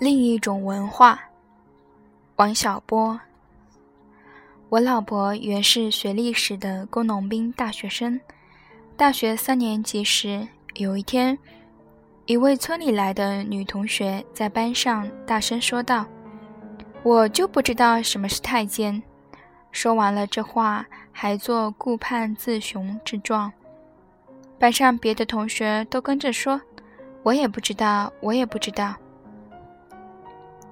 另一种文化。王小波，我老婆原是学历史的工农兵大学生。大学三年级时，有一天，一位村里来的女同学在班上大声说道：“我就不知道什么是太监。”说完了这话，还做顾盼自雄之状。班上别的同学都跟着说：“我也不知道，我也不知道。”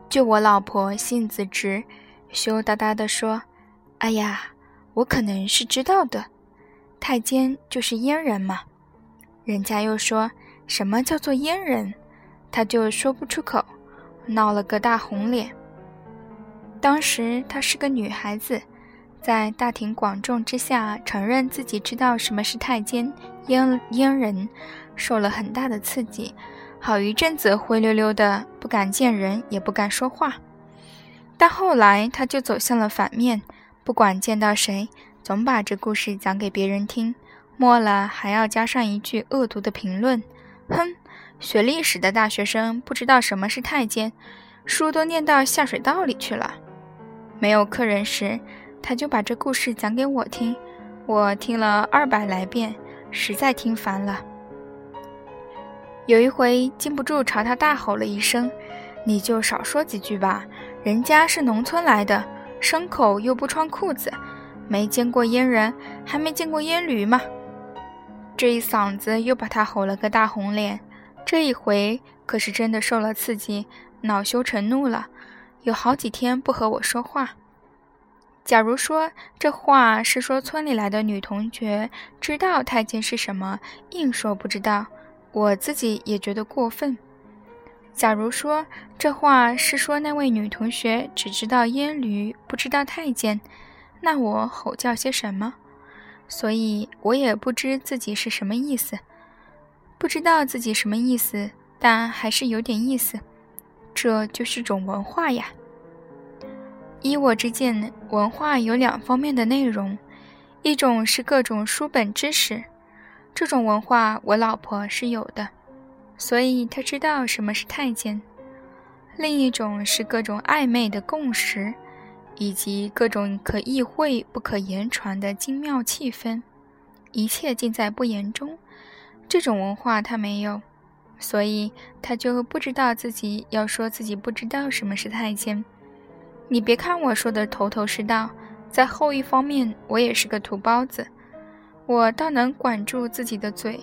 就我老婆性子直，羞答答地说：“哎呀，我可能是知道的，太监就是阉人嘛。”人家又说什么叫做阉人，她就说不出口，闹了个大红脸。当时她是个女孩子，在大庭广众之下承认自己知道什么是太监阉阉人，受了很大的刺激。好一阵子灰溜溜的，不敢见人，也不敢说话。但后来他就走向了反面，不管见到谁，总把这故事讲给别人听，末了还要加上一句恶毒的评论：“哼，学历史的大学生不知道什么是太监，书都念到下水道里去了。”没有客人时，他就把这故事讲给我听，我听了二百来遍，实在听烦了。有一回，禁不住朝他大吼了一声：“你就少说几句吧，人家是农村来的，牲口又不穿裤子，没见过阉人，还没见过阉驴吗？”这一嗓子又把他吼了个大红脸。这一回可是真的受了刺激，恼羞成怒了，有好几天不和我说话。假如说这话是说村里来的女同学知道太监是什么，硬说不知道。我自己也觉得过分。假如说这话是说那位女同学只知道阉驴，不知道太监，那我吼叫些什么？所以我也不知自己是什么意思，不知道自己什么意思，但还是有点意思。这就是种文化呀。依我之见，文化有两方面的内容，一种是各种书本知识。这种文化，我老婆是有的，所以她知道什么是太监。另一种是各种暧昧的共识，以及各种可意会不可言传的精妙气氛，一切尽在不言中。这种文化她没有，所以她就不知道自己要说自己不知道什么是太监。你别看我说的头头是道，在后一方面我也是个土包子。我倒能管住自己的嘴，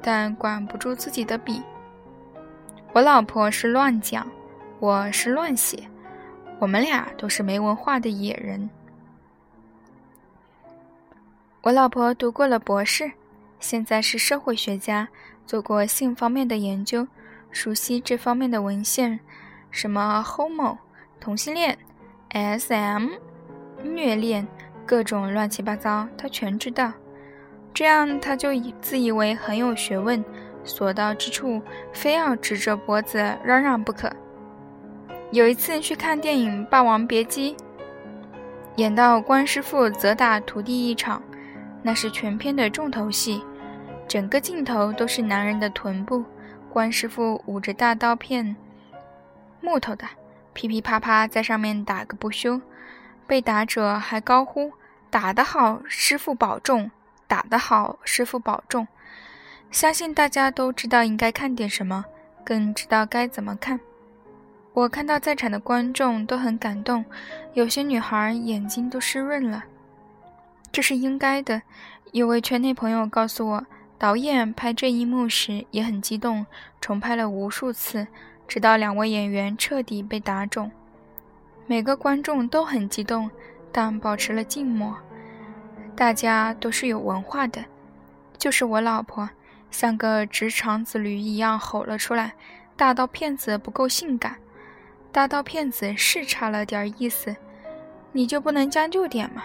但管不住自己的笔。我老婆是乱讲，我是乱写，我们俩都是没文化的野人。我老婆读过了博士，现在是社会学家，做过性方面的研究，熟悉这方面的文献，什么 homo 同性恋，sm 虐恋，各种乱七八糟，她全知道。这样，他就以自以为很有学问，所到之处非要直着脖子嚷嚷不可。有一次去看电影《霸王别姬》，演到关师傅责打徒弟一场，那是全片的重头戏，整个镜头都是男人的臀部，关师傅捂着大刀片，木头的，噼噼啪啪在上面打个不休，被打者还高呼：“打得好，师傅保重。”打得好，师傅保重。相信大家都知道应该看点什么，更知道该怎么看。我看到在场的观众都很感动，有些女孩眼睛都湿润了。这是应该的。有位圈内朋友告诉我，导演拍这一幕时也很激动，重拍了无数次，直到两位演员彻底被打肿。每个观众都很激动，但保持了静默。大家都是有文化的，就是我老婆，像个直肠子驴一样吼了出来：“大刀片子不够性感，大刀片子是差了点意思，你就不能将就点吗？”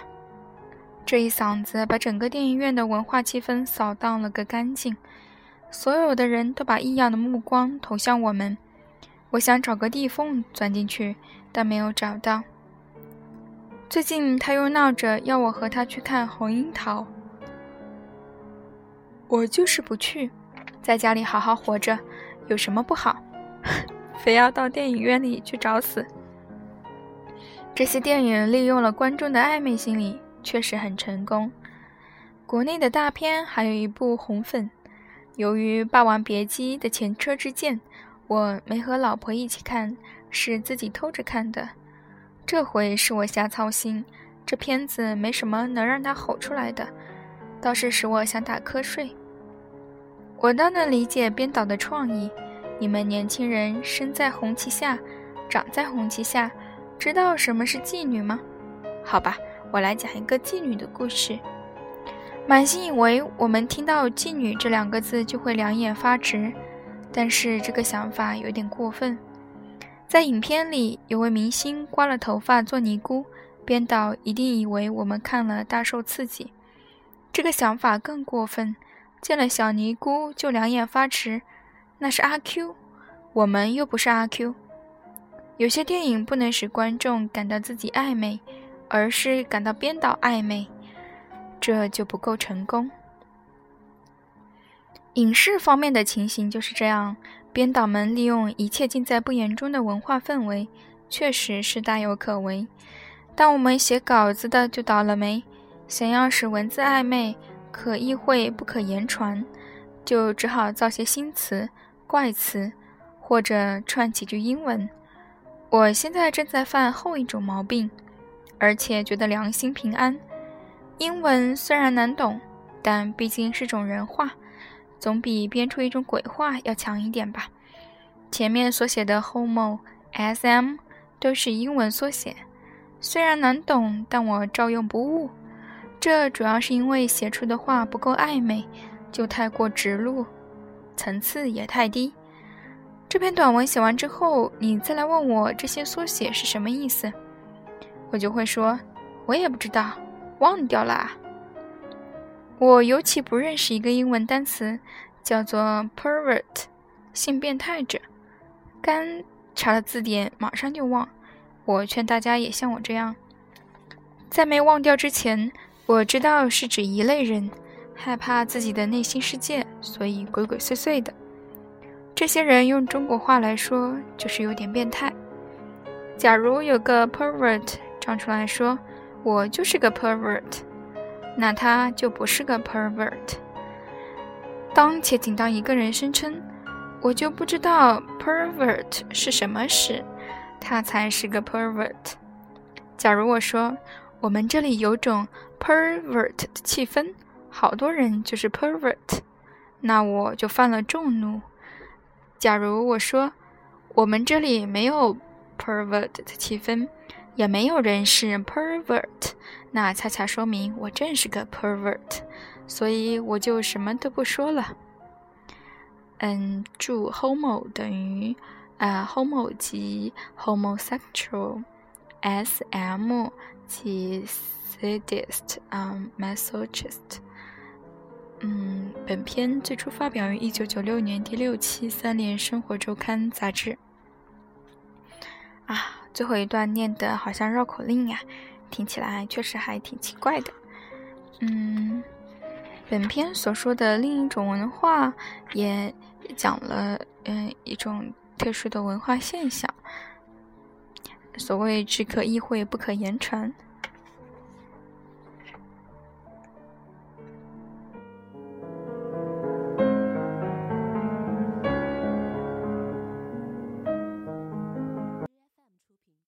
这一嗓子把整个电影院的文化气氛扫荡了个干净，所有的人都把异样的目光投向我们。我想找个地缝钻进去，但没有找到。最近他又闹着要我和他去看红樱桃，我就是不去，在家里好好活着，有什么不好？非要到电影院里去找死。这些电影利用了观众的暧昧心理，确实很成功。国内的大片还有一部《红粉》，由于《霸王别姬》的前车之鉴，我没和老婆一起看，是自己偷着看的。这回是我瞎操心，这片子没什么能让他吼出来的，倒是使我想打瞌睡。我倒能理解编导的创意。你们年轻人生在红旗下，长在红旗下，知道什么是妓女吗？好吧，我来讲一个妓女的故事。满心以为我们听到“妓女”这两个字就会两眼发直，但是这个想法有点过分。在影片里，有位明星刮了头发做尼姑，编导一定以为我们看了大受刺激。这个想法更过分。见了小尼姑就两眼发直，那是阿 Q，我们又不是阿 Q。有些电影不能使观众感到自己暧昧，而是感到编导暧昧，这就不够成功。影视方面的情形就是这样，编导们利用一切尽在不言中的文化氛围，确实是大有可为。但我们写稿子的就倒了霉，想要使文字暧昧。可意会不可言传，就只好造些新词、怪词，或者串几句英文。我现在正在犯后一种毛病，而且觉得良心平安。英文虽然难懂，但毕竟是种人话，总比编出一种鬼话要强一点吧。前面所写的 homo、sm 都是英文缩写，虽然难懂，但我照用不误。这主要是因为写出的话不够暧昧，就太过直露，层次也太低。这篇短文写完之后，你再来问我这些缩写是什么意思，我就会说，我也不知道，忘掉了。我尤其不认识一个英文单词，叫做 pervert，性变态者。刚查了字典，马上就忘。我劝大家也像我这样，在没忘掉之前。我知道是指一类人，害怕自己的内心世界，所以鬼鬼祟祟的。这些人用中国话来说，就是有点变态。假如有个 pervert 站出来说：“我就是个 pervert”，那他就不是个 pervert。当且仅当一个人声称：“我就不知道 pervert 是什么时”，他才是个 pervert。假如我说：“我们这里有种。” pervert 的气氛，好多人就是 pervert，那我就犯了众怒。假如我说我们这里没有 pervert 的气氛，也没有人是 pervert，那恰恰说明我正是个 pervert，所以我就什么都不说了。嗯，注 homo 等于啊 homo 即 homosexual，sm 即 Sadist，嗯，Masochist。嗯，本篇最初发表于一九九六年第六期《三联生活周刊》杂志。啊，最后一段念的好像绕口令呀，听起来确实还挺奇怪的。嗯，本篇所说的另一种文化，也讲了嗯一种特殊的文化现象。所谓只可意会，不可言传。